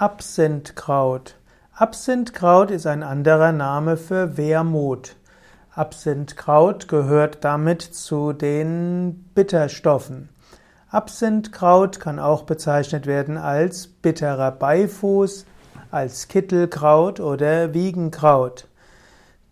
Absinthkraut. Absinthkraut ist ein anderer Name für Wermut. Absinthkraut gehört damit zu den Bitterstoffen. Absinthkraut kann auch bezeichnet werden als bitterer Beifuß, als Kittelkraut oder Wiegenkraut.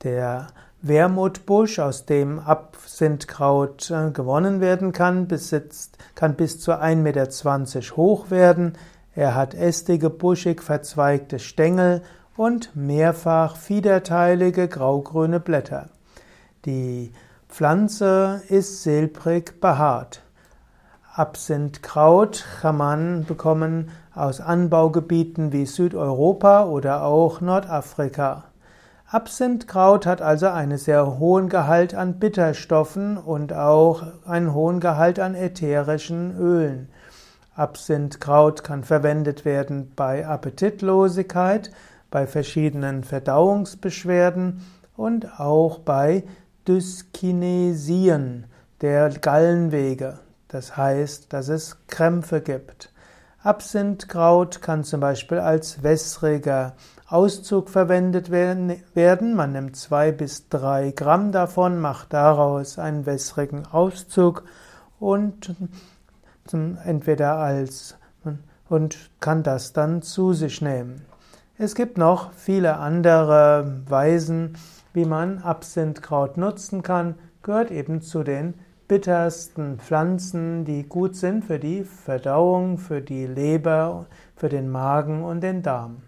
Der Wermutbusch, aus dem Absinthkraut äh, gewonnen werden kann, besitzt, kann bis zu 1,20 Meter hoch werden. Er hat ästige, buschig verzweigte Stängel und mehrfach fiederteilige graugrüne Blätter. Die Pflanze ist silbrig behaart. Absinthkraut kann man bekommen aus Anbaugebieten wie Südeuropa oder auch Nordafrika. Absinthkraut hat also einen sehr hohen Gehalt an Bitterstoffen und auch einen hohen Gehalt an ätherischen Ölen. Absinthkraut kann verwendet werden bei Appetitlosigkeit, bei verschiedenen Verdauungsbeschwerden und auch bei Dyskinesien der Gallenwege. Das heißt, dass es Krämpfe gibt. Absinthkraut kann zum Beispiel als wässriger Auszug verwendet werden. Man nimmt zwei bis drei Gramm davon, macht daraus einen wässrigen Auszug und entweder als und kann das dann zu sich nehmen. Es gibt noch viele andere Weisen, wie man Absinthkraut nutzen kann, gehört eben zu den bittersten Pflanzen, die gut sind für die Verdauung, für die Leber, für den Magen und den Darm.